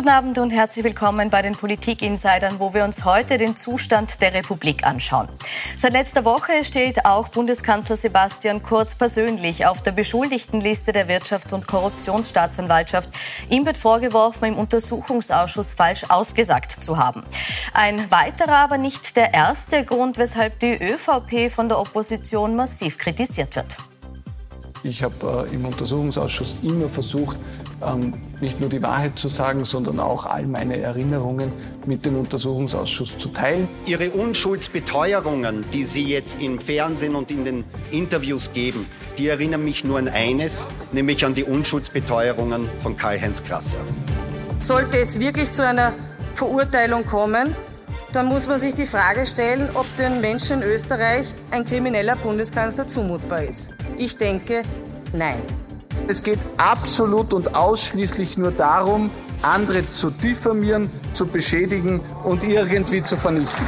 Guten Abend und herzlich willkommen bei den Politik-Insidern, wo wir uns heute den Zustand der Republik anschauen. Seit letzter Woche steht auch Bundeskanzler Sebastian Kurz persönlich auf der Beschuldigtenliste der Wirtschafts- und Korruptionsstaatsanwaltschaft. Ihm wird vorgeworfen, im Untersuchungsausschuss falsch ausgesagt zu haben. Ein weiterer, aber nicht der erste Grund, weshalb die ÖVP von der Opposition massiv kritisiert wird. Ich habe äh, im Untersuchungsausschuss immer versucht, ähm, nicht nur die Wahrheit zu sagen, sondern auch all meine Erinnerungen mit dem Untersuchungsausschuss zu teilen. Ihre Unschuldsbeteuerungen, die Sie jetzt im Fernsehen und in den Interviews geben, die erinnern mich nur an eines, nämlich an die Unschuldsbeteuerungen von Karl-Heinz Krasser. Sollte es wirklich zu einer Verurteilung kommen, dann muss man sich die Frage stellen, ob den Menschen in Österreich ein krimineller Bundeskanzler zumutbar ist. Ich denke, nein. Es geht absolut und ausschließlich nur darum, andere zu diffamieren, zu beschädigen und irgendwie zu vernichten.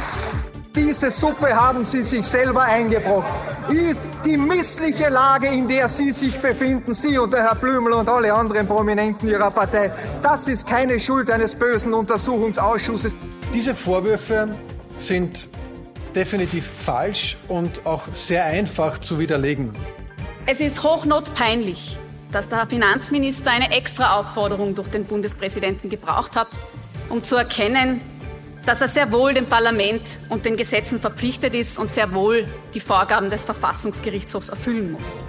Diese Suppe haben Sie sich selber eingebrockt. Ist die missliche Lage, in der Sie sich befinden, Sie und der Herr Blümel und alle anderen Prominenten Ihrer Partei, das ist keine Schuld eines bösen Untersuchungsausschusses. Diese Vorwürfe sind definitiv falsch und auch sehr einfach zu widerlegen. Es ist hochnotpeinlich, dass der Finanzminister eine extra Aufforderung durch den Bundespräsidenten gebraucht hat, um zu erkennen, dass er sehr wohl dem Parlament und den Gesetzen verpflichtet ist und sehr wohl die Vorgaben des Verfassungsgerichtshofs erfüllen muss.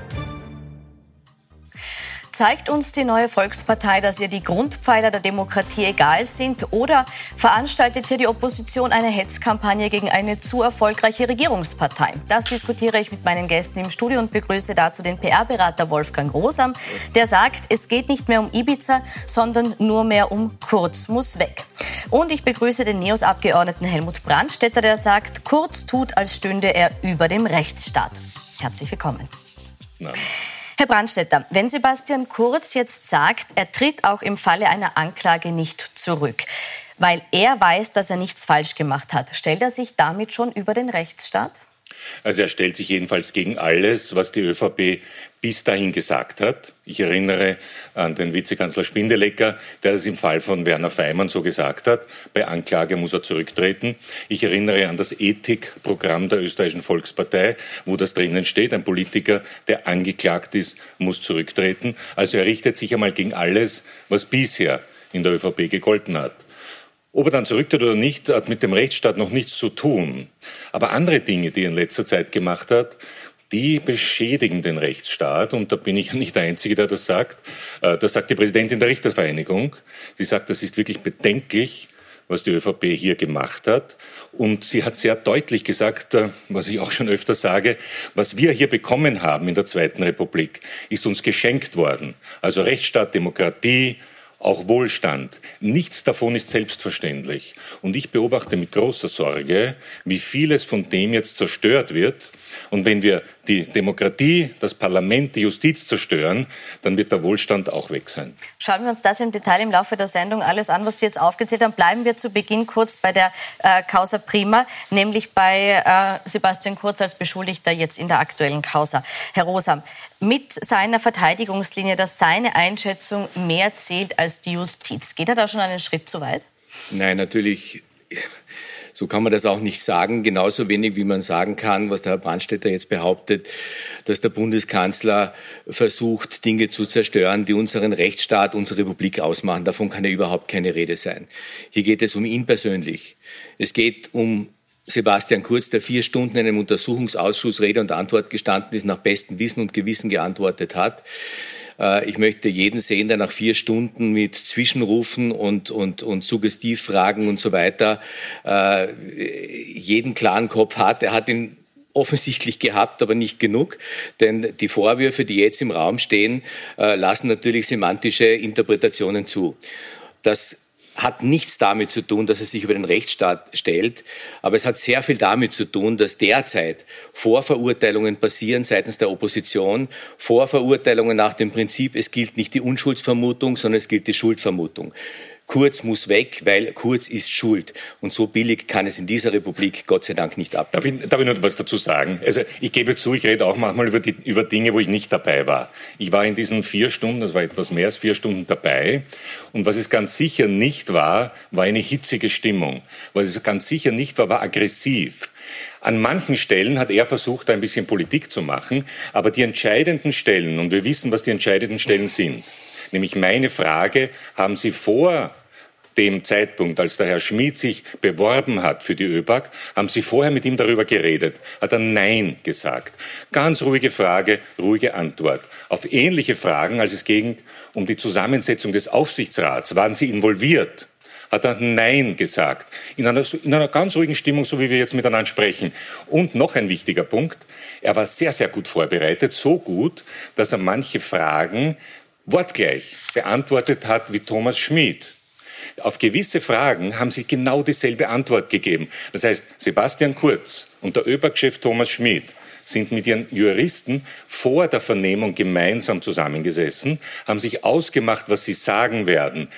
Zeigt uns die neue Volkspartei, dass ihr die Grundpfeiler der Demokratie egal sind? Oder veranstaltet hier die Opposition eine Hetzkampagne gegen eine zu erfolgreiche Regierungspartei? Das diskutiere ich mit meinen Gästen im Studio und begrüße dazu den PR-Berater Wolfgang Rosam, der sagt, es geht nicht mehr um Ibiza, sondern nur mehr um Kurz muss weg. Und ich begrüße den NEOS-Abgeordneten Helmut Brandstetter, der sagt, Kurz tut, als stünde er über dem Rechtsstaat. Herzlich willkommen. Nein. Herr Brandstetter, wenn Sebastian Kurz jetzt sagt, er tritt auch im Falle einer Anklage nicht zurück, weil er weiß, dass er nichts falsch gemacht hat, stellt er sich damit schon über den Rechtsstaat? Also er stellt sich jedenfalls gegen alles, was die ÖVP bis dahin gesagt hat. Ich erinnere an den Vizekanzler Spindelecker, der das im Fall von Werner Feimann so gesagt hat. Bei Anklage muss er zurücktreten. Ich erinnere an das Ethikprogramm der österreichischen Volkspartei, wo das drinnen steht. Ein Politiker, der angeklagt ist, muss zurücktreten. Also er richtet sich einmal gegen alles, was bisher in der ÖVP gegolten hat. Ob er dann zurücktritt oder nicht, hat mit dem Rechtsstaat noch nichts zu tun. Aber andere Dinge, die er in letzter Zeit gemacht hat, die beschädigen den Rechtsstaat. Und da bin ich nicht der Einzige, der das sagt. Äh, das sagt die Präsidentin der Richtervereinigung. Sie sagt, das ist wirklich bedenklich, was die ÖVP hier gemacht hat. Und sie hat sehr deutlich gesagt, äh, was ich auch schon öfter sage, was wir hier bekommen haben in der Zweiten Republik, ist uns geschenkt worden. Also Rechtsstaat, Demokratie, auch Wohlstand. Nichts davon ist selbstverständlich. Und ich beobachte mit großer Sorge, wie vieles von dem jetzt zerstört wird. Und wenn wir die Demokratie, das Parlament, die Justiz zerstören, dann wird der Wohlstand auch weg sein. Schauen wir uns das im Detail im Laufe der Sendung alles an, was Sie jetzt aufgezählt haben. Bleiben wir zu Beginn kurz bei der äh, Causa Prima, nämlich bei äh, Sebastian Kurz als Beschuldigter jetzt in der aktuellen Causa. Herr Rosam, mit seiner Verteidigungslinie, dass seine Einschätzung mehr zählt als die Justiz. Geht er da schon einen Schritt zu weit? Nein, natürlich so kann man das auch nicht sagen. Genauso wenig, wie man sagen kann, was der Herr Brandstätter jetzt behauptet, dass der Bundeskanzler versucht, Dinge zu zerstören, die unseren Rechtsstaat, unsere Republik ausmachen. Davon kann ja überhaupt keine Rede sein. Hier geht es um ihn persönlich. Es geht um Sebastian Kurz, der vier Stunden in einem Untersuchungsausschuss Rede und Antwort gestanden ist, nach bestem Wissen und Gewissen geantwortet hat. Äh, ich möchte jeden sehen, der nach vier Stunden mit Zwischenrufen und, und, und Suggestivfragen und so weiter äh, jeden klaren Kopf hat. Er hat ihn offensichtlich gehabt, aber nicht genug. Denn die Vorwürfe, die jetzt im Raum stehen, äh, lassen natürlich semantische Interpretationen zu. Das hat nichts damit zu tun, dass er sich über den Rechtsstaat stellt, aber es hat sehr viel damit zu tun, dass derzeit Vorverurteilungen passieren seitens der Opposition, Vorverurteilungen nach dem Prinzip, es gilt nicht die Unschuldsvermutung, sondern es gilt die Schuldvermutung. Kurz muss weg, weil Kurz ist schuld. Und so billig kann es in dieser Republik Gott sei Dank nicht ab. Darf ich, darf ich noch was dazu sagen? Also ich gebe zu, ich rede auch manchmal über, die, über Dinge, wo ich nicht dabei war. Ich war in diesen vier Stunden, das war etwas mehr als vier Stunden dabei. Und was es ganz sicher nicht war, war eine hitzige Stimmung. Was es ganz sicher nicht war, war aggressiv. An manchen Stellen hat er versucht, ein bisschen Politik zu machen, aber die entscheidenden Stellen, und wir wissen, was die entscheidenden Stellen sind, nämlich meine Frage, haben Sie vor dem Zeitpunkt, als der Herr Schmid sich beworben hat für die ÖBAG, haben Sie vorher mit ihm darüber geredet? Hat er Nein gesagt? Ganz ruhige Frage, ruhige Antwort. Auf ähnliche Fragen, als es ging um die Zusammensetzung des Aufsichtsrats, waren Sie involviert? Hat er Nein gesagt. In einer, in einer ganz ruhigen Stimmung, so wie wir jetzt miteinander sprechen. Und noch ein wichtiger Punkt. Er war sehr, sehr gut vorbereitet. So gut, dass er manche Fragen wortgleich beantwortet hat wie Thomas Schmid. Auf gewisse Fragen haben sie genau dieselbe Antwort gegeben. Das heißt, Sebastian Kurz und der ÖBAG-Chef Thomas Schmid sind mit ihren Juristen vor der Vernehmung gemeinsam zusammengesessen, haben sich ausgemacht, was sie sagen werden.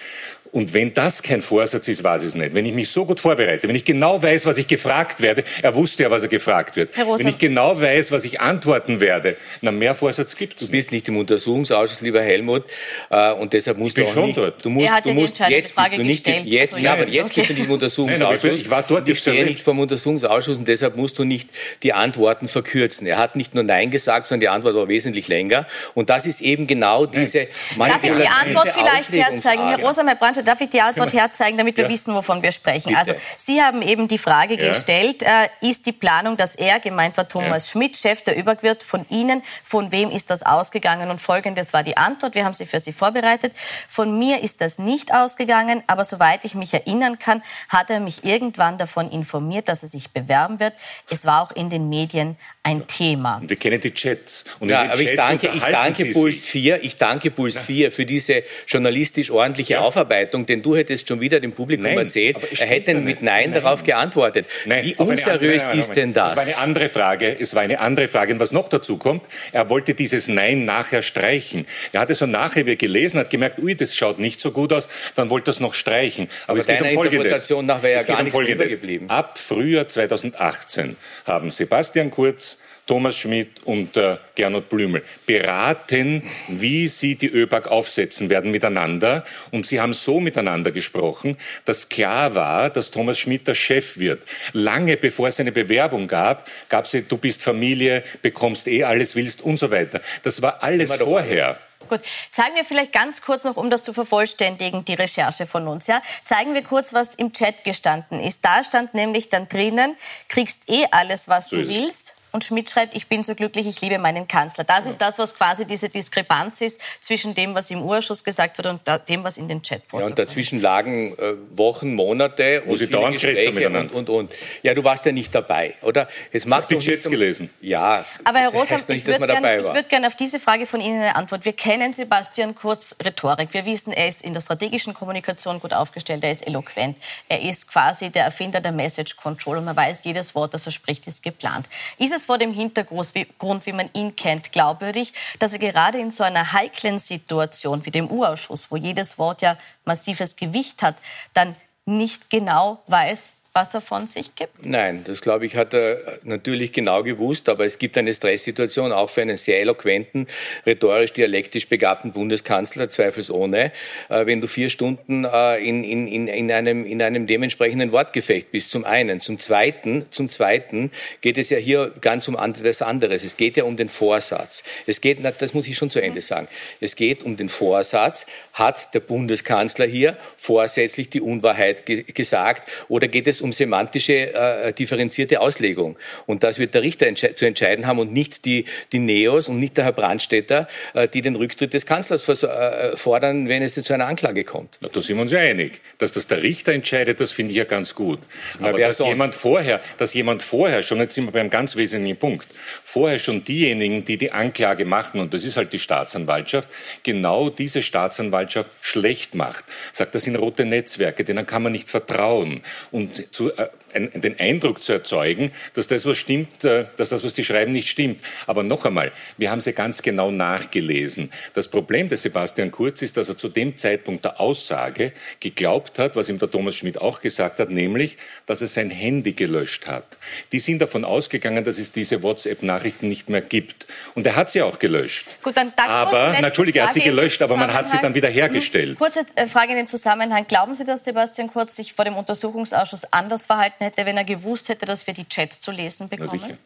Und wenn das kein Vorsatz ist, weiß ich es nicht. Wenn ich mich so gut vorbereite, wenn ich genau weiß, was ich gefragt werde, er wusste ja, was er gefragt wird. Wenn ich genau weiß, was ich antworten werde, na mehr Vorsatz gibt es. Du bist nicht im Untersuchungsausschuss, lieber Helmut, äh, und deshalb musst ich du auch schon nicht. Dort. Du musst, Er hat du ja die musst jetzt bist Frage du nicht gestellt. jetzt, Also ja, aber jetzt okay. bist du nicht im Untersuchungsausschuss. Nein, aber ich bin- ich war dort, ich ich stehe nicht vom Untersuchungsausschuss und deshalb musst du nicht die Antworten verkürzen. Er hat nicht nur Nein gesagt, sondern die Antwort war wesentlich länger. Und das ist eben genau diese Darf ich die Antwort vielleicht herzeigen? Herr. Rosa Brandscher, darf ich die Antwort herzeigen, damit wir Ja. wissen, wovon wir sprechen? Bitte. Also, Sie haben eben die Frage Ja. gestellt, äh, ist die Planung, dass er, gemeint war Thomas Schmidt, Chef der ÖBAG wird, von Ihnen, von wem ist das ausgegangen? Und folgendes war die Antwort, wir haben sie für Sie vorbereitet. Von mir ist das nicht ausgegangen, aber soweit ich mich erinnern kann, hat er mich irgendwann davon informiert, dass er sich bewerben wird. Es war auch in den Medien ein Thema. Und wir kennen die Chats. Und Ja, aber ich Chats danke, ich danke Puls sich. 4, ich danke Puls 4 für diese journalistisch ordentliche Aufarbeitung, denn du hättest schon wieder dem Publikum Nein, erzählt, es er hätte mit. Nein, Nein. darauf geantwortet. Nein, Wie unseriös andere- ist denn das? Es war eine andere Frage. Es war eine andere Frage. Und was noch dazu kommt, er wollte dieses Nein nachher streichen. Er hatte so nachher, er gelesen hat, gemerkt, ui, das schaut nicht so gut aus, dann wollte er es noch streichen. Aber, Aber es geht um Folgendes. Interpretation nach wäre ja Es gar um nichts Folgendes. Ab Frühjahr 2018 haben Sebastian Kurz, Thomas Schmidt und äh, Gernot Blümel beraten, wie sie die ÖBAG aufsetzen werden miteinander. Und sie haben so miteinander gesprochen, dass klar war, dass Thomas Schmidt der Chef wird. Lange bevor es eine Bewerbung gab, gab es, du bist Familie, bekommst eh alles, willst und so weiter. Das war alles vorher. Gut, zeigen wir vielleicht ganz kurz noch, um das zu vervollständigen, die Recherche von uns. Ja? Zeigen wir kurz, was im Chat gestanden ist. Da stand nämlich dann drinnen, kriegst eh alles, was So du willst. Und Schmidt schreibt, ich bin so glücklich, ich liebe meinen Kanzler. Das ist das, was quasi diese Diskrepanz ist zwischen dem, was im Urschuss gesagt wird und dem, was in den Chat Ja, und dazwischen lagen äh, Wochen, Monate Wo und sie viele dauernd Gespräche und, und, und. Ja, du warst ja nicht dabei, oder? Es macht Chats nicht- gelesen. Ja, Aber Herr Rosam, ich würde man dabei gerne würd gern auf diese Frage von Ihnen eine Antwort. Wir kennen Sebastian Kurz Rhetorik. Wir wissen, er ist in der strategischen Kommunikation gut aufgestellt, er ist eloquent. Er ist quasi der Erfinder der Message Control und man weiß, jedes Wort, das er spricht, ist geplant. Ist es vor dem Hintergrund, wie, man ihn kennt, glaubwürdig, dass er gerade in so einer heiklen Situation wie dem U-Ausschuss, wo jedes Wort ja massives Gewicht hat, dann nicht genau weiß, was er von sich gibt? Nein, das glaube ich, hat er natürlich genau gewusst, aber es gibt eine Stresssituation auch für einen sehr eloquenten, rhetorisch-dialektisch begabten Bundeskanzler, zweifelsohne, äh, wenn du vier Stunden äh, in, in, in, in, einem, in einem dementsprechenden Wortgefecht bist, zum einen. Zum zweiten, zum zweiten geht es ja hier ganz um etwas anderes. Es geht ja um den Vorsatz. Es geht, das muss ich schon zu Ende sagen, es geht um den Vorsatz, hat der Bundeskanzler hier vorsätzlich die Unwahrheit ge gesagt oder geht es um semantische äh, differenzierte Auslegung? Und das wird der Richter entsche zu entscheiden haben und nicht die, die Neos und nicht der Herr Brandstätter, äh, die den Rücktritt des Kanzlers äh, fordern, wenn es zu einer Anklage kommt. Na, da sind wir uns ja einig. Dass das der Richter entscheidet, das finde ich ja ganz gut. Na, Aber dass sonst? jemand, vorher, dass jemand vorher schon, jetzt sind wir beim ganz wesentlichen Punkt, vorher schon diejenigen, die die Anklage machen, und das ist halt die Staatsanwaltschaft, genau diese Staatsanwaltschaft schlecht macht. Sagt, das sind rote Netzwerke, denen kann man nicht vertrauen. Und zu, äh, den Eindruck zu erzeugen, dass das, was stimmt, äh, dass das, was die schreiben, nicht stimmt. Aber noch einmal, wir haben sie ganz genau nachgelesen. Das Problem des Sebastian Kurz ist, dass er zu dem Zeitpunkt der Aussage geglaubt hat, was ihm der Thomas Schmidt auch gesagt hat, nämlich, dass er sein Handy gelöscht hat. Die sind davon ausgegangen, dass es diese WhatsApp-Nachrichten nicht mehr gibt. Und er hat sie auch gelöscht. Gut, dann aber, Entschuldige, er hat sie gelöscht, aber man hat sie dann wieder hergestellt. Kurze äh, Frage in dem Zusammenhang. Glauben Sie, dass Sebastian Kurz sich vor dem Untersuchungsausschuss anders verhalten hätte, wenn er gewusst hätte, dass wir die Chats zu lesen bekommen?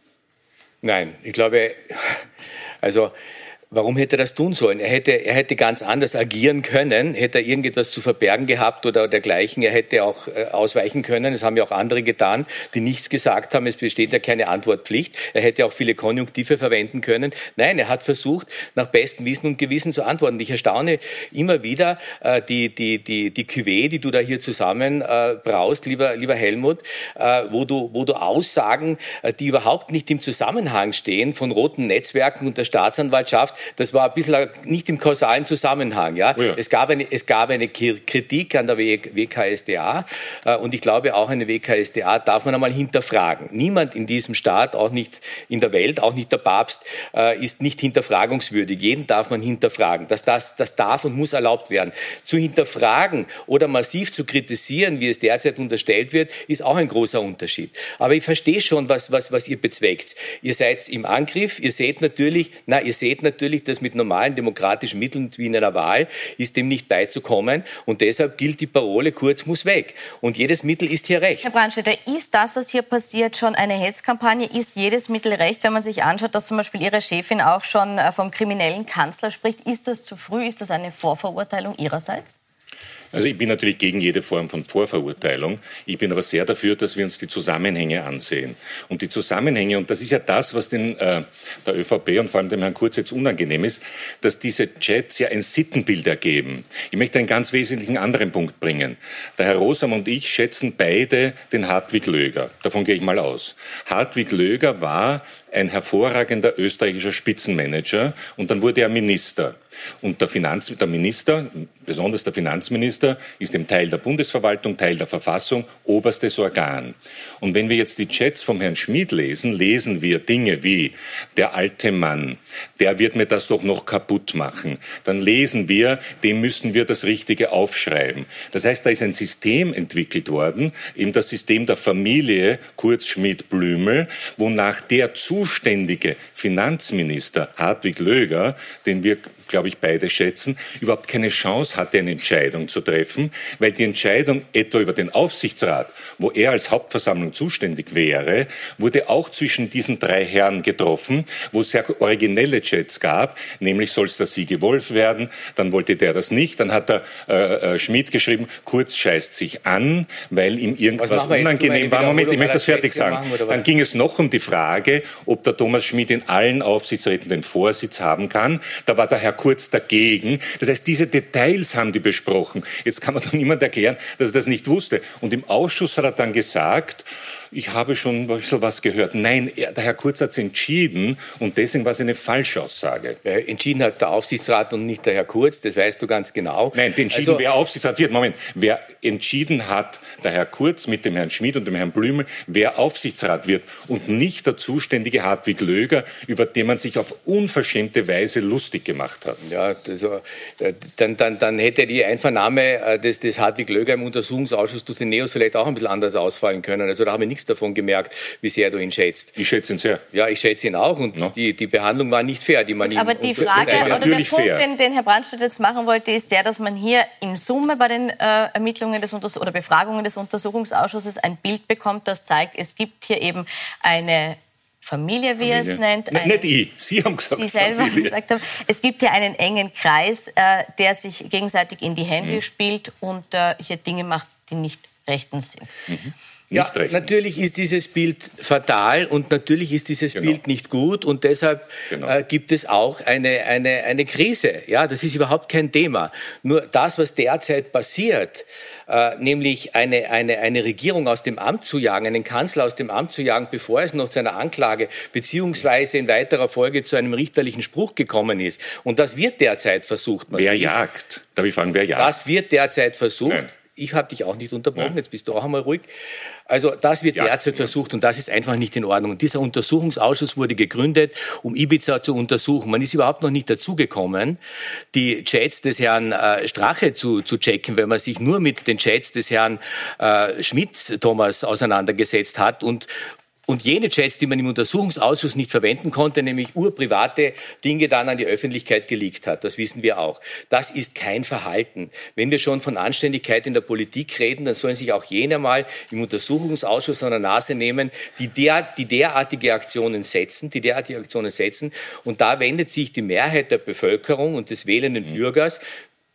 Nein, ich glaube, also Warum hätte er das tun sollen? Er hätte, er hätte ganz anders agieren können, hätte er irgendetwas zu verbergen gehabt oder dergleichen. Er hätte auch äh, ausweichen können. Das haben ja auch andere getan, die nichts gesagt haben. Es besteht ja keine Antwortpflicht. Er hätte auch viele Konjunktive verwenden können. Nein, er hat versucht, nach bestem Wissen und Gewissen zu antworten. Ich erstaune immer wieder äh, die, die, die, die Cuvée, die du da hier zusammen äh, braust, lieber, lieber Helmut, äh, wo, du, wo du Aussagen, äh, die überhaupt nicht im Zusammenhang stehen von roten Netzwerken und der Staatsanwaltschaft, das war ein bisschen nicht im kausalen Zusammenhang. Ja? Oh ja. Es, gab eine, es gab eine Kritik an der WKSDA äh, und ich glaube auch eine WKSDA darf man einmal hinterfragen. Niemand in diesem Staat, auch nicht in der Welt, auch nicht der Papst, äh, ist nicht hinterfragungswürdig. Jeden darf man hinterfragen. Das, das, das darf und muss erlaubt werden. Zu hinterfragen oder massiv zu kritisieren, wie es derzeit unterstellt wird, ist auch ein großer Unterschied. Aber ich verstehe schon, was, was, was ihr bezweckt. Ihr seid im Angriff, ihr seht natürlich, na, ihr seht natürlich, natürlich, das mit normalen demokratischen Mitteln wie in einer Wahl ist dem nicht beizukommen. Und deshalb gilt die Parole, Kurz muss weg. Und jedes Mittel ist hier recht. Herr Brandstätter, ist das, was hier passiert, schon eine Hetzkampagne? Ist jedes Mittel recht, wenn man sich anschaut, dass zum Beispiel Ihre Chefin auch schon äh, vom kriminellen Kanzler spricht? Ist das zu früh? Ist das eine Vorverurteilung Ihrerseits? Also ich bin natürlich gegen jede Form von Vorverurteilung. Ich bin aber sehr dafür, dass wir uns die Zusammenhänge ansehen. Und die Zusammenhänge, und das ist ja das, was den, äh, der ÖVP und vor allem dem Herrn Kurz jetzt unangenehm ist, dass diese Chats ja ein Sittenbild ergeben. Ich möchte einen ganz wesentlichen anderen Punkt bringen. Der Herr Rosam und ich schätzen beide den Hartwig Löger. Davon gehe ich mal aus. Hartwig Löger war ein hervorragender österreichischer Spitzenmanager und dann wurde er Minister. Und der, Finanz, der Minister, besonders der Finanzminister, ist im Teil der Bundesverwaltung, Teil der Verfassung, oberstes Organ. Und wenn wir jetzt die Chats vom Herrn Schmid lesen, lesen wir Dinge wie der alte Mann, der wird mir das doch noch kaputt machen. Dann lesen wir, dem müssen wir das Richtige aufschreiben. Das heißt, da ist ein System entwickelt worden, eben das System der Familie Kurz Schmid-Blümel, wonach der zuständige Finanzminister Hartwig Löger, den wir glaube ich, beide schätzen, überhaupt keine Chance hatte, eine Entscheidung zu treffen, weil die Entscheidung etwa über den Aufsichtsrat, wo er als Hauptversammlung zuständig wäre, wurde auch zwischen diesen drei Herren getroffen, wo es sehr originelle Chats gab, nämlich soll es der Siege Wolf werden, dann wollte der das nicht, dann hat der äh, äh, Schmidt geschrieben, Kurz scheißt sich an, weil ihm irgendwas unangenehm war. Moment, ich möchte das fertig sagen. Dann ging es noch um die Frage, ob der Thomas Schmidt in allen Aufsichtsräten den Vorsitz haben kann. Da war der Herr kurz dagegen. Das heißt, diese Details haben die besprochen. Jetzt kann man doch niemand erklären, dass er das nicht wusste. Und im Ausschuss hat er dann gesagt, ich habe schon ein bisschen was gehört. Nein, er, der Herr Kurz hat es entschieden und deswegen war es eine Falschaussage. Äh, entschieden hat es der Aufsichtsrat und nicht der Herr Kurz, das weißt du ganz genau. Nein, entschieden, also, wer Aufsichtsrat wird. Moment, wer entschieden hat, der Herr Kurz mit dem Herrn Schmid und dem Herrn Blümel, wer Aufsichtsrat wird und nicht der zuständige Hartwig Löger, über den man sich auf unverschämte Weise lustig gemacht hat. Ja, also, dann, dann, dann hätte die Einvernahme äh, des, des Hartwig Löger im Untersuchungsausschuss durch den Neos vielleicht auch ein bisschen anders ausfallen können. Also da haben wir nichts nichts davon gemerkt, wie sehr du ihn schätzt. Ich schätze ihn sehr. Ja, ich schätze ihn auch und no. die, die Behandlung war nicht fair, die man ihm Aber die Frage oder der Punkt, den, den, Herr Brandstadt jetzt machen wollte, ist der, dass man hier in Summe bei den äh, Ermittlungen des Unters oder Befragungen des Untersuchungsausschusses ein Bild bekommt, das zeigt, es gibt hier eben eine Familie, wie er es nennt. Eine, nicht ich, Sie haben gesagt. Sie selber Familie. gesagt haben. Es gibt hier einen engen Kreis, äh, der sich gegenseitig in die Hände mhm. spielt und äh, hier Dinge macht, die nicht rechtens sind. Mhm ja, rechnen. natürlich ist dieses Bild fatal und natürlich ist dieses genau. Bild nicht gut und deshalb genau. äh, gibt es auch eine, eine, eine Krise. Ja, das ist überhaupt kein Thema. Nur das, was derzeit passiert, äh, nämlich eine, eine, eine Regierung aus dem Amt zu jagen, einen Kanzler aus dem Amt zu jagen, bevor es noch zu einer Anklage beziehungsweise in weiterer Folge zu einem richterlichen Spruch gekommen ist. Und das wird derzeit versucht. Massiv. Wer jagt? Darf ich fragen, wer jagt? Das wird derzeit versucht. Nein ich habe dich auch nicht unterbrochen, jetzt bist du auch einmal ruhig. Also das wird ja. derzeit versucht und das ist einfach nicht in Ordnung. Und dieser Untersuchungsausschuss wurde gegründet, um Ibiza zu untersuchen. Man ist überhaupt noch nicht dazugekommen, die Chats des Herrn äh, Strache zu, zu checken, wenn man sich nur mit den Chats des Herrn äh, Schmidt, Thomas, auseinandergesetzt hat und, und jene Chats, die man im Untersuchungsausschuss nicht verwenden konnte, nämlich urprivate Dinge dann an die Öffentlichkeit geleakt hat. Das wissen wir auch. Das ist kein Verhalten. Wenn wir schon von Anständigkeit in der Politik reden, dann sollen sich auch jene mal im Untersuchungsausschuss an der Nase nehmen, die, der, die derartige Aktionen setzen, die derartige Aktionen setzen. Und da wendet sich die Mehrheit der Bevölkerung und des wählenden Bürgers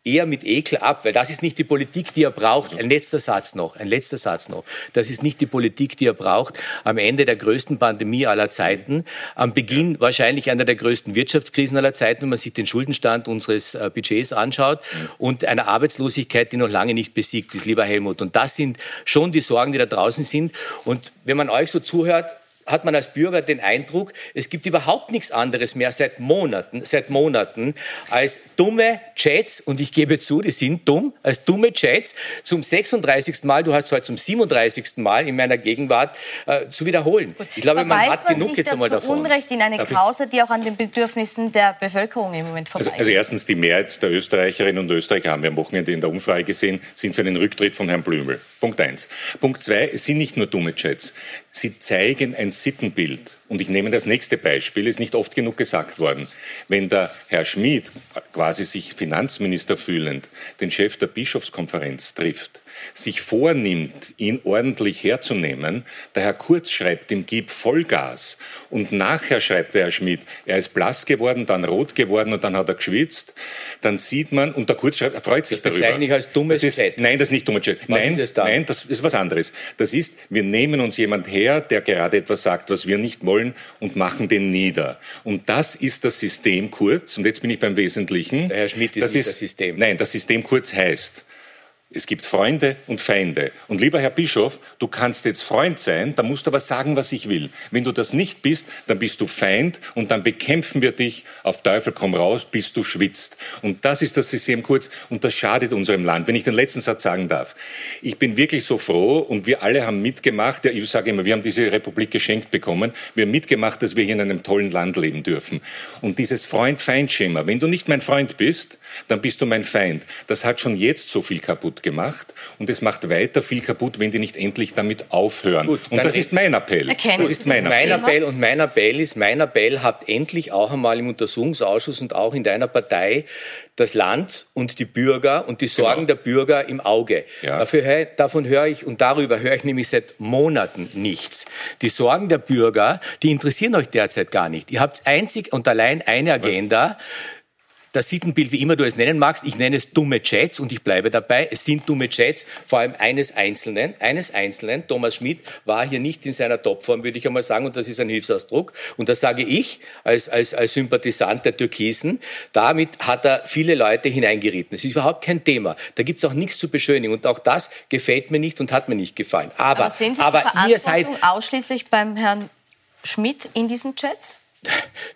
eher mit Ekel ab, weil das ist nicht die Politik, die er braucht. Ein letzter Satz noch, ein letzter Satz noch. Das ist nicht die Politik, die er braucht am Ende der größten Pandemie aller Zeiten, am Beginn wahrscheinlich einer der größten Wirtschaftskrisen aller Zeiten, wenn man sich den Schuldenstand unseres äh, Budgets anschaut und einer Arbeitslosigkeit, die noch lange nicht besiegt ist, lieber Helmut. Und das sind schon die Sorgen, die da draußen sind. Und wenn man euch so zuhört, hat man als Bürger den Eindruck, es gibt überhaupt nichts anderes mehr seit Monaten, seit Monaten als dumme Chats, und ich gebe zu, die sind dumm, als dumme Chats zum 36. Mal, du hast heute zum 37. Mal in meiner Gegenwart äh, zu wiederholen. Ich glaube, man hat man genug jetzt einmal davon. Unrecht in eine Krause, die auch an den Bedürfnissen der Bevölkerung im Moment vorbei also, also erstens, die Mehrheit der Österreicherinnen und Österreicher haben wir am Wochenende in der Umfrage gesehen, sind für den Rücktritt von Herrn Blümel. Punkt eins. Punkt zwei, es sind nicht nur dumme Chats. Sie zeigen ein Sittenbild. Und ich nehme das nächste Beispiel, ist nicht oft genug gesagt worden. Wenn der Herr Schmid, quasi sich Finanzminister fühlend, den Chef der Bischofskonferenz trifft, sich vornimmt, ihn ordentlich herzunehmen. Der Herr Kurz schreibt, ihm gib Vollgas. Und nachher schreibt der Herr Schmidt, er ist blass geworden, dann rot geworden und dann hat er geschwitzt. Dann sieht man, und der Kurz schreibt, er freut sich das darüber. Das ich als dummes das ist, Nein, das ist nicht dummes Chat. Nein, nein, das ist was anderes. Das ist, wir nehmen uns jemand her, der gerade etwas sagt, was wir nicht wollen und machen den nieder. Und das ist das System Kurz. Und jetzt bin ich beim Wesentlichen. Der Herr Schmidt ist das nicht ist, das System. Nein, das System Kurz heißt, es gibt Freunde und Feinde. Und lieber Herr Bischof, du kannst jetzt Freund sein, da musst du aber sagen, was ich will. Wenn du das nicht bist, dann bist du Feind und dann bekämpfen wir dich auf Teufel komm raus, bis du schwitzt. Und das ist das System kurz und das schadet unserem Land. Wenn ich den letzten Satz sagen darf. Ich bin wirklich so froh und wir alle haben mitgemacht, ich sage immer, wir haben diese Republik geschenkt bekommen, wir haben mitgemacht, dass wir hier in einem tollen Land leben dürfen. Und dieses Freund-Feind-Schema, wenn du nicht mein Freund bist, dann bist du mein Feind. Das hat schon jetzt so viel kaputt gemacht und es macht weiter viel kaputt, wenn die nicht endlich damit aufhören. Gut, und das ist mein Appell. Das ist mein, mein Appell. Und mein Appell ist, mein Appell, habt endlich auch einmal im Untersuchungsausschuss und auch in deiner Partei das Land und die Bürger und die Sorgen genau. der Bürger im Auge. Ja. Dafür, davon höre ich und darüber höre ich nämlich seit Monaten nichts. Die Sorgen der Bürger, die interessieren euch derzeit gar nicht. Ihr habt einzig und allein eine Agenda, das Sittenbild, wie immer du es nennen magst, ich nenne es dumme Chats und ich bleibe dabei. Es sind dumme Chats, vor allem eines Einzelnen, eines Einzelnen. Thomas Schmidt war hier nicht in seiner Topform, würde ich einmal sagen, und das ist ein Hilfsausdruck. Und das sage ich als, als, als Sympathisant der Türkisen. Damit hat er viele Leute hineingeritten. Es ist überhaupt kein Thema. Da gibt es auch nichts zu beschönigen. Und auch das gefällt mir nicht und hat mir nicht gefallen. Aber, aber aber ihr seid ausschließlich beim Herrn Schmidt in diesen Chats?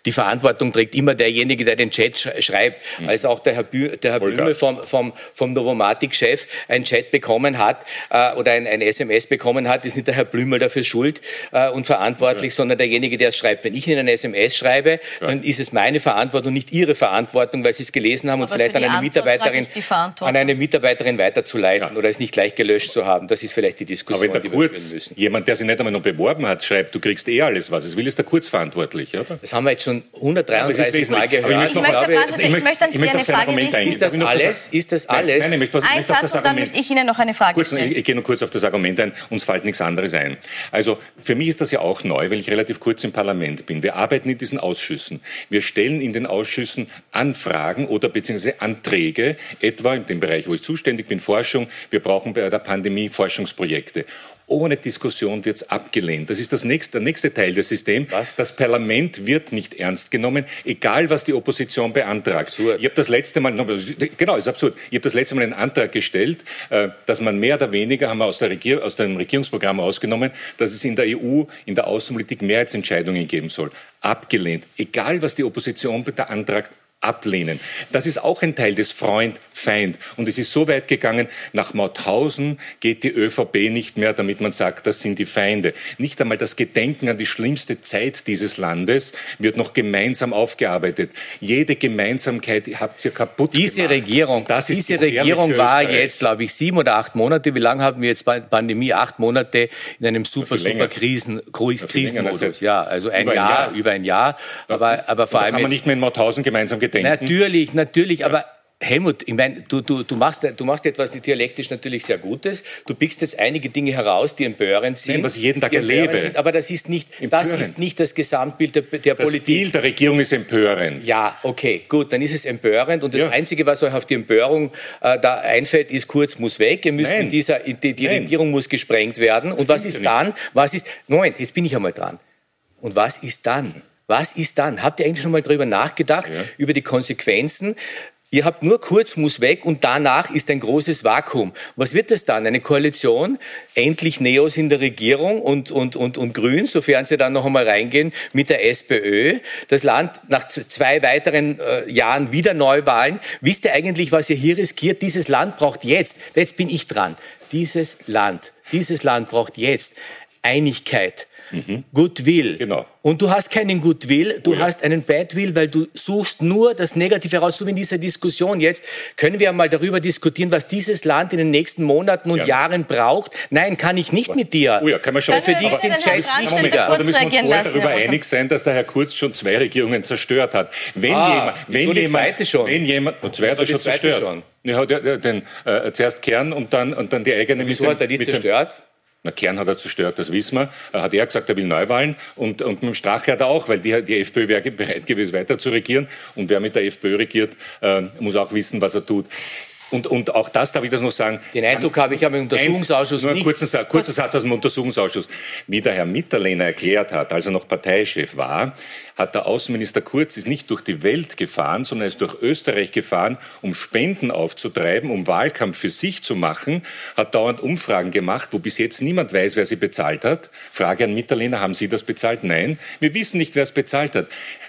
Die Verantwortung trägt immer derjenige, der den Chat schreibt. Mhm. Als auch der Herr, Bü der Herr Blümel vom, vom, vom Novomatic-Chef einen Chat bekommen hat äh, oder ein, ein, SMS bekommen hat, ist nicht der Herr Blümel dafür schuld äh, und verantwortlich, ja. sondern derjenige, der es schreibt. Wenn ich Ihnen ein SMS schreibe, ja. dann ist es meine Verantwortung, nicht Ihre Verantwortung, weil Sie es gelesen haben Aber und vielleicht an eine Mitarbeiterin, an eine Mitarbeiterin weiterzuleiten ja. oder es nicht gleich gelöscht zu haben. Das ist vielleicht die Diskussion, Aber wenn der Kurz, jemand, der sich nicht einmal noch beworben hat, schreibt, du kriegst eh alles was. Es will ist der Kurz verantwortlich, oder? Das haben wir jetzt schon 133 Mal gehört. Ich, möchte, glaube, ich, ich, möchte an Sie eine Frage richten. Ist das alles? Ist das alles? Nein, nein, ich möchte, was, Ein Satz und dann möchte ich Ihnen noch eine Frage kurz, stellen. Ich, ich gehe nur kurz auf das Argument ein. Uns fällt nichts anderes ein. Also für mich ist das ja auch neu, weil ich relativ kurz im Parlament bin. Wir arbeiten in diesen Ausschüssen. Wir stellen in den Ausschüssen Anfragen oder beziehungsweise Anträge, etwa in dem Bereich, wo ich zuständig bin, Forschung. Wir brauchen bei der Pandemie Forschungsprojekte. Ohne Diskussion wird es abgelehnt. Das ist das nächste, der nächste Teil des Systems. Was? Das Parlament wird nicht ernst genommen, egal was die Opposition beantragt. Absurd. Ich habe das letzte Mal, genau, ist absurd. Ich habe das letzte Mal einen Antrag gestellt, äh, dass man mehr oder weniger, haben wir aus, der Regier aus dem Regierungsprogramm ausgenommen, dass es in der EU, in der Außenpolitik Mehrheitsentscheidungen geben soll. Abgelehnt. Egal was die Opposition beantragt, ablehnen. Das ist auch ein Teil des Freund-Feind. Und es ist so weit gegangen, nach Mauthausen geht die ÖVP nicht mehr, damit man sagt, das sind die Feinde. Nicht einmal das Gedenken an die schlimmste Zeit dieses Landes wird noch gemeinsam aufgearbeitet. Jede Gemeinsamkeit habt ihr kaputt diese gemacht. Regierung, das ist diese Regierung war Österreich. jetzt, glaube ich, sieben oder acht Monate. Wie lange haben wir jetzt bei Pandemie? Acht Monate in einem super, super Krisen, länger, Krisenmodus. also Ja, also ein über ein Jahr, Jahr. über ein Jahr. Aber, aber vor allem kann man jetzt- nicht mehr in Mauthausen gemeinsam gedenken. Natürlich, natürlich, aber Helmut, ich meine, du, du, du, machst, du machst etwas dialektisch natürlich sehr Gutes. Du pickst jetzt einige Dinge heraus, die empörend sind. Nein, was ich jeden Tag erlebe. Sind, aber das ist nicht, das ist nicht das Gesamtbild der, der Der Politik. Stil der Regierung ist empörend. Ja, okay, gut, dann ist es empörend und das Ja. Einzige, was euch auf die Empörung äh, da einfällt, ist Kurz muss weg. Ihr müsst Nein. in dieser, die, die. Regierung muss gesprengt werden. Und was ist ja dann? Was ist? Moment, jetzt bin ich einmal dran. Und was ist dann? Was ist dann? Habt ihr eigentlich schon mal darüber nachgedacht Ja. über die Konsequenzen? Ihr habt nur Kurz muss weg und danach ist ein großes Vakuum. Was wird das dann? Eine Koalition? Endlich Neos in der Regierung und, und, und, und Grün, sofern sie dann noch einmal reingehen, mit der SPÖ. Das Land nach zwei weiteren äh, Jahren wieder Neuwahlen. Wisst ihr eigentlich, was ihr hier riskiert? Dieses Land braucht jetzt, jetzt bin ich dran, dieses Land, dieses Land braucht jetzt Einigkeit. Goodwill. Mhm. Genau. Und du hast keinen Goodwill, du Oh ja. hast einen Badwill, weil du suchst nur das Negative heraus, so wie in dieser Diskussion jetzt. Können wir mal darüber diskutieren, was dieses Land in den nächsten Monaten und Ja. Jahren braucht? Nein, kann ich nicht mit dir. Oh ja, kann man schon. Weil für dich sind wichtiger. kurz Aber da müssen wir uns vorher darüber einig sein, dass der Herr Kurz schon zwei Regierungen zerstört hat. Wenn Ah, jemand, wenn jemand, zweite schon? wenn jemand, der zweite schon zweite zerstört. schon? Ja, den, äh, zuerst Kern und dann, und dann die eigene. Wieso mit hat er die dem- zerstört? Na, Kern hat er zerstört, das wissen wir. Er hat er gesagt, er will Neuwahlen. Und, und mit dem Strache hat er auch, weil die, die FPÖ wäre bereit gewesen, weiter zu regieren. Und wer mit der FPÖ regiert, äh, muss auch wissen, was er tut. Und, und auch das darf ich das noch sagen. Den Eindruck habe ich aber im Untersuchungsausschuss Nur einen nicht. kurzen, Sa- kurzer Satz aus dem Untersuchungsausschuss. Wie der Herr Mitterlehner erklärt hat, als er noch Parteichef war, hat der Außenminister Kurz ist nicht durch die Welt gefahren, sondern ist durch Österreich gefahren, um Spenden aufzutreiben, um Wahlkampf für sich zu machen, hat dauernd Umfragen gemacht, wo bis jetzt niemand weiß, wer sie bezahlt hat. Frage an Mitterlehner, haben Sie das bezahlt? Nein. Wir wissen nicht, wer es bezahlt hat.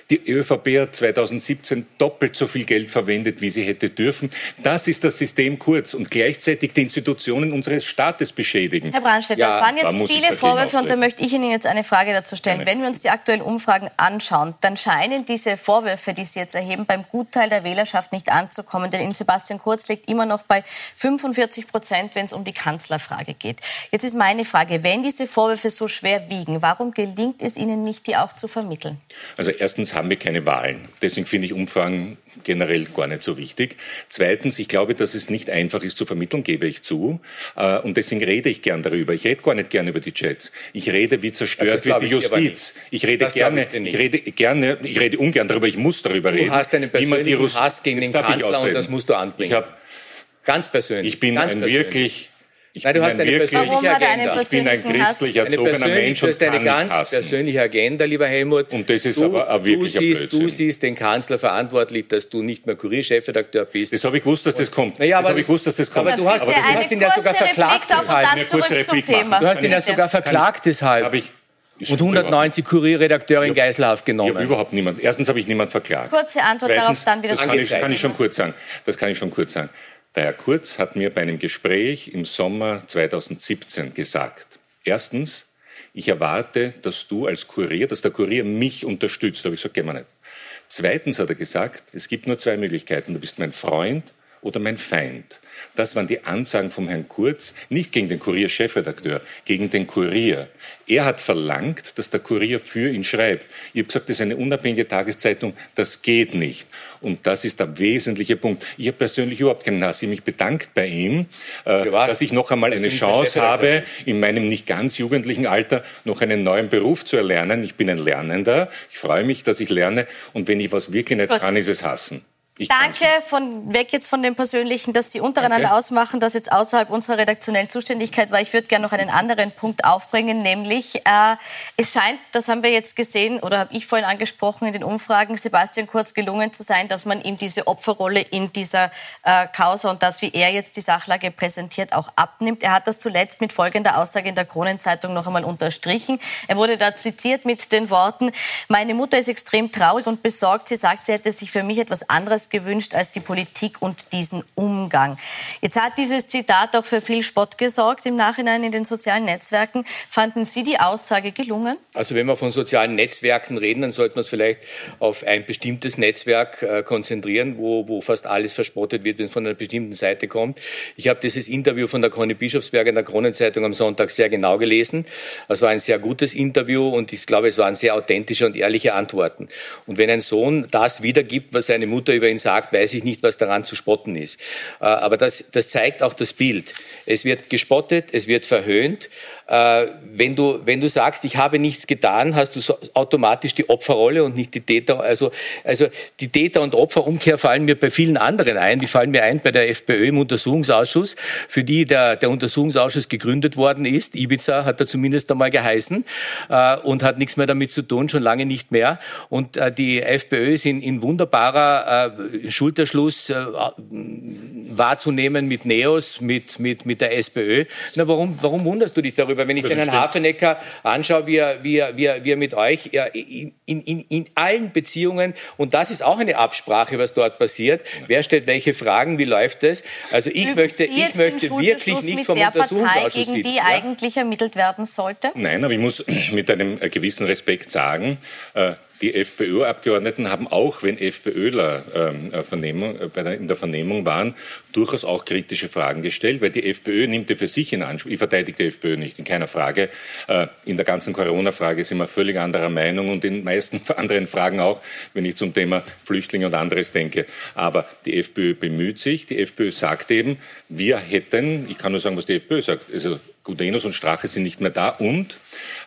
Die ÖVP hat 2017 doppelt so viel Geld verwendet, wie sie hätte dürfen. Das ist das System Kurz und gleichzeitig die Institutionen unseres Staates beschädigen. Herr Brandstätter, Ja, es waren jetzt viele Vorwürfe und da möchte ich Ihnen jetzt eine Frage dazu stellen. Gerne. Wenn wir uns die aktuellen Umfragen anschauen, dann scheinen diese Vorwürfe, die Sie jetzt erheben, beim Gutteil der Wählerschaft nicht anzukommen. Denn Sebastian Kurz liegt immer noch bei 45 Prozent, wenn es um die Kanzlerfrage geht. Jetzt ist meine Frage, wenn diese Vorwürfe so schwer wiegen, warum gelingt es Ihnen nicht, die auch zu vermitteln? Also erstens haben wir keine Wahlen. Deswegen finde ich Umfragen generell gar nicht so wichtig. Zweitens, ich glaube, dass es nicht einfach ist zu vermitteln, gebe ich zu. Äh, Und deswegen rede ich gern darüber. Ich rede gar nicht gern über die Chats. Ich rede, wie zerstört wird die Justiz. Ich rede Das gerne, ich ich, rede gerne, ich rede ungern darüber, ich muss darüber reden. Du hast einen persönlichen Hass gegen den Kanzler und das musst du anbringen. Ich, hab, Ganz persönlich. ich bin ganz ein persönlich. wirklich, ich Nein, du bin hast ein eine persönliche er Agenda. ich bin ein Hass? christlich Eine erzogener Mensch du und hast eine kann nicht ganz hassen. persönliche Agenda, lieber Helmut. Und das ist du, aber ein wirklicher du siehst, du Blödsinn. siehst den Kanzler verantwortlich, dass du nicht mehr Kurierchefredakteur bist. Das habe ich gewusst, dass das kommt. Naja, das aber- habe ich gewusst, dass das kommt. aber du hast- aber das eine ist, eine ihn ja sogar verklagt deshalb. Eine kurze Replik machen. Du hast ihn ja sogar verklagt deshalb. und 190 Kurierredakteure in Geiselhaft Ich habe genommen. überhaupt niemand. Erstens habe ich niemand verklagt. Kurze Antwort darauf, dann wieder das kann ich, zurück. kann ich schon kurz sagen. Das kann ich schon kurz sagen. Der Herr Kurz hat mir bei einem Gespräch im Sommer 2017 gesagt. Erstens, ich erwarte, dass du als Kurier, dass der Kurier mich unterstützt. Da habe ich gesagt, gehen wir nicht. Zweitens hat er gesagt, es gibt nur zwei Möglichkeiten. Du bist mein Freund oder mein Feind. Das waren die Ansagen vom Herrn Kurz, nicht gegen den Kurier-Chefredakteur, gegen den Kurier. Er hat verlangt, dass der Kurier für ihn schreibt. Ich habe gesagt, das ist eine unabhängige Tageszeitung, das geht nicht. Und das ist der wesentliche Punkt. Ich habe persönlich überhaupt keinen Hass. Ich habe mich bedankt bei ihm, äh, dass ich noch einmal eine Chance habe, in meinem nicht ganz jugendlichen Alter noch einen neuen Beruf zu erlernen. Ich bin ein Lernender. Ich freue mich, dass ich lerne. Und wenn ich was wirklich nicht kann, ist es hassen. Ich Danke, von weg jetzt von dem Persönlichen, dass Sie untereinander Danke. ausmachen, das jetzt außerhalb unserer redaktionellen Zuständigkeit war. Ich würde gerne noch einen anderen Punkt aufbringen, nämlich äh, es scheint, das haben wir jetzt gesehen oder habe ich vorhin angesprochen in den Umfragen, Sebastian Kurz gelungen zu sein, dass man ihm diese Opferrolle in dieser äh, Causa und das, wie er jetzt die Sachlage präsentiert, auch abnimmt. Er hat das zuletzt mit folgender Aussage in der Kronenzeitung noch einmal unterstrichen. Er wurde da zitiert mit den Worten, meine Mutter ist extrem traurig und besorgt. Sie sagt, sie hätte sich für mich etwas anderes gewünscht als die Politik und diesen Umgang. Jetzt hat dieses Zitat auch für viel Spott gesorgt im Nachhinein in den sozialen Netzwerken. Fanden Sie die Aussage gelungen? Also wenn wir von sozialen Netzwerken reden, dann sollte man es vielleicht auf ein bestimmtes Netzwerk äh, konzentrieren, wo, wo fast alles verspottet wird, wenn es von einer bestimmten Seite kommt. Ich habe dieses Interview von der Conny Bischofsberger in der Kronenzeitung am Sonntag sehr genau gelesen. Es war ein sehr gutes Interview und ich glaube, es waren sehr authentische und ehrliche Antworten. Und wenn ein Sohn das wiedergibt, was seine Mutter über ihn sagt, weiß ich nicht, was daran zu spotten ist. Äh, aber das, das zeigt auch das Bild. Es wird gespottet, es wird verhöhnt. Äh, wenn, du, wenn du sagst, ich habe nichts getan, hast du so automatisch die Opferrolle und nicht die Täter. Also, also die Täter- und Opferumkehr fallen mir bei vielen anderen ein. Die fallen mir ein bei der FPÖ im Untersuchungsausschuss, für die der, der Untersuchungsausschuss gegründet worden ist. Ibiza hat er zumindest einmal geheißen äh, und hat nichts mehr damit zu tun, schon lange nicht mehr. Und die FPÖ ist in, in wunderbarer Schulterschluss äh, wahrzunehmen mit Neos, mit, mit, mit der SPÖ. Na, warum, warum wunderst du dich darüber? Wenn ich den Herrn Hafenecker anschaue, wie er, wie er, wie er, wie er mit euch in, in, in, in allen Beziehungen, und das ist auch eine Absprache, was dort passiert, wer stellt welche Fragen, wie läuft es? Also ich Üben möchte, ich möchte wirklich nicht vom Untersuchungsausschuss gegen sitzen. die ja? eigentlich ermittelt werden sollte? Nein, aber ich muss mit einem gewissen Respekt sagen, äh, die FPÖ-Abgeordneten haben auch, wenn FPÖler ähm, äh, Vernehmung, äh, der, in der Vernehmung waren, durchaus auch kritische Fragen gestellt, weil die FPÖ nimmt ja für sich in Anspruch, ich verteidige die FPÖ nicht, in keiner Frage. Äh, in der ganzen Corona-Frage sind wir völlig anderer Meinung und in meisten anderen Fragen auch, wenn ich zum Thema Flüchtlinge und anderes denke. Aber die FPÖ bemüht sich, die FPÖ sagt eben, wir hätten, ich kann nur sagen, was die FPÖ sagt, also Gudenus und Strache sind nicht mehr da und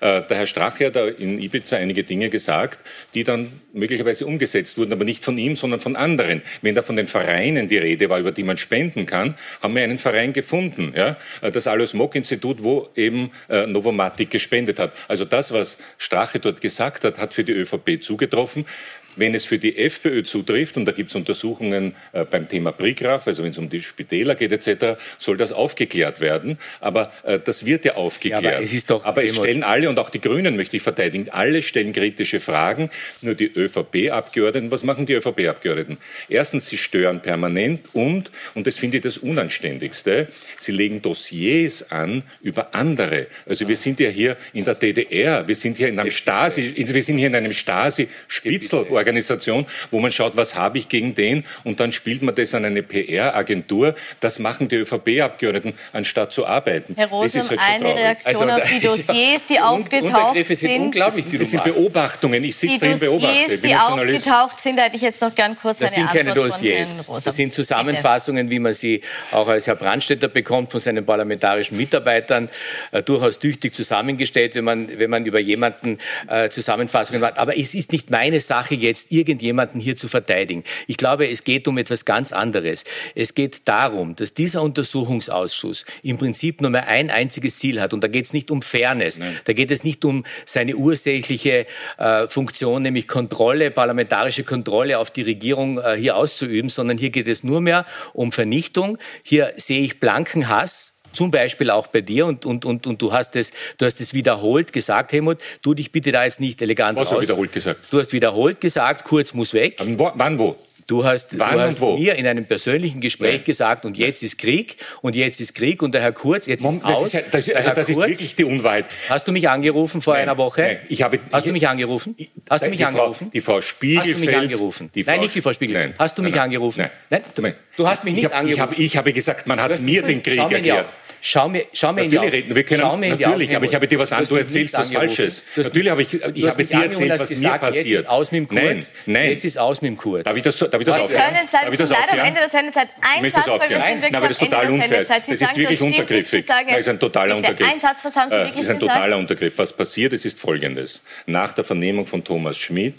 äh, der Herr Strache hat da in Ibiza einige Dinge gesagt, die dann möglicherweise umgesetzt wurden, aber nicht von ihm, sondern von anderen. Wenn da von den Vereinen die Rede war, über die man spenden kann, haben wir einen Verein gefunden, ja, äh, das Alois Mock Institut, wo eben äh, Novomatic gespendet hat. Also das, was Strache dort gesagt hat, hat für die ÖVP zugetroffen. Wenn es für die FPÖ zutrifft, und da gibt es Untersuchungen äh, beim Thema Brigraf, also wenn es um die Spitäler geht etc., soll das aufgeklärt werden. Aber äh, das wird ja aufgeklärt. Ja, aber es, ist doch aber es stellen alle, und auch die Grünen möchte ich verteidigen, alle stellen kritische Fragen. Nur die ÖVP-Abgeordneten, was machen die ÖVP-Abgeordneten? Erstens, sie stören permanent und, und das finde ich das Unanständigste, sie legen Dossiers an über andere. Also wir sind ja hier in der DDR, wir sind hier in einem Stasi, wir sind hier in einem Stasi-Spitzel Organisation, wo man schaut, was habe ich gegen den und dann spielt man das an eine PR-Agentur. Das machen die ÖVP-Abgeordneten, anstatt zu arbeiten. Herr Rosem, halt eine Reaktion also, auf die Dossiers, die aufgetaucht sind. sind unglaublich, die das sind Beobachtungen. Ich sitze drin beobachte. Die aufgetaucht sind, hätte ich jetzt noch gern kurz das eine Antwort Das sind keine Dossiers. Das sind Zusammenfassungen, wie man sie auch als Herr Brandstätter bekommt von seinen parlamentarischen Mitarbeitern, äh, durchaus tüchtig zusammengestellt, wenn man, wenn man über jemanden äh, Zusammenfassungen macht. Aber es ist nicht meine Sache, jetzt jetzt irgendjemanden hier zu verteidigen. Ich glaube, es geht um etwas ganz anderes. Es geht darum, dass dieser Untersuchungsausschuss im Prinzip nur mehr ein einziges Ziel hat. Und da geht es nicht um Fairness. Nein. Da geht es nicht um seine ursächliche äh, Funktion, nämlich Kontrolle, parlamentarische Kontrolle auf die Regierung äh, hier auszuüben, sondern hier geht es nur mehr um Vernichtung. Hier sehe ich blanken Hass zum Beispiel auch bei dir und, und, und, und du hast es, du hast es wiederholt gesagt, Helmut, tu dich bitte da jetzt nicht elegant Was aus. wiederholt gesagt? Du hast wiederholt gesagt, Kurz muss weg. Wann wo? Du hast, Wann du hast mir in einem persönlichen Gespräch Nein. gesagt, und jetzt ist Krieg, und jetzt ist Krieg, und der Herr Kurz, jetzt Mom, ist das aus. Ist, das, also das ist wirklich die Unwahrheit. Hast du mich angerufen vor Nein. einer Woche? Nein. Ich habe, hast ich, du mich angerufen? Hast du mich die angerufen? Frau, die Frau Spiegelfeld. Hast du mich angerufen? Nein, nicht die Frau Spiegel. Nein. Hast du mich angerufen? Nein. Nein? Du hast mich nicht ich hab, angerufen. Ich habe, ich habe gesagt, man hat mir den Krieg erklärt. Schau mir, schau mir in die Augen. Reden. Wir können, schau mir in die natürlich, Augen, aber ich habe dir was an, du erzählst was Falsches. Natürlich habe ich, ich habe dir erzählt, was gesagt, mir passiert. Jetzt ist aus mit dem Kurz. Nein, nein. Jetzt ist aus mit dem Kurz. Darf ich das, darf ich das aufhören? Wir können leider, wir sind leider am Ende der Sendezeit. Ein Satz, weil wir sind wirklich aber das ist total unfair. Das ist wirklich untergriffig. Das ist ein totaler Untergriff. Ein Satz, was haben Sie wirklich gesagt? Das ist ein totaler Untergriff. Was passiert ist, ist Folgendes. Nach der Vernehmung von Thomas Schmidt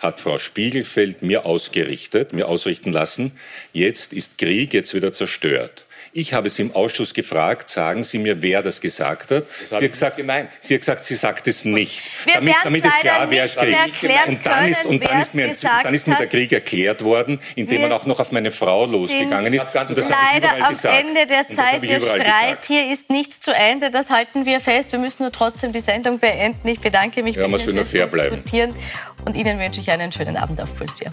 hat Frau Spiegelfeld mir ausgerichtet, mir ausrichten lassen, jetzt ist Krieg, jetzt wird er zerstört. Ich habe Sie im Ausschuss gefragt, sagen Sie mir, wer das gesagt hat. Das sie, hat gesagt, gemeint. sie hat gesagt, sie sagt es nicht. Wir damit damit ist klar, wer es Krieg. mehr erklären Und dann ist, und dann ist, mir, dann ist mir der. Krieg erklärt worden, indem man auch noch auf meine Frau losgegangen ist. Und das Leider am gesagt. Ende der das Zeit. Der Streit gesagt. hier ist nicht zu Ende. Das halten wir fest. Wir müssen nur trotzdem die Sendung beenden. Ich bedanke mich Ja, fair bleiben. Diskutieren. Und Ihnen wünsche ich einen schönen Abend auf Puls 4.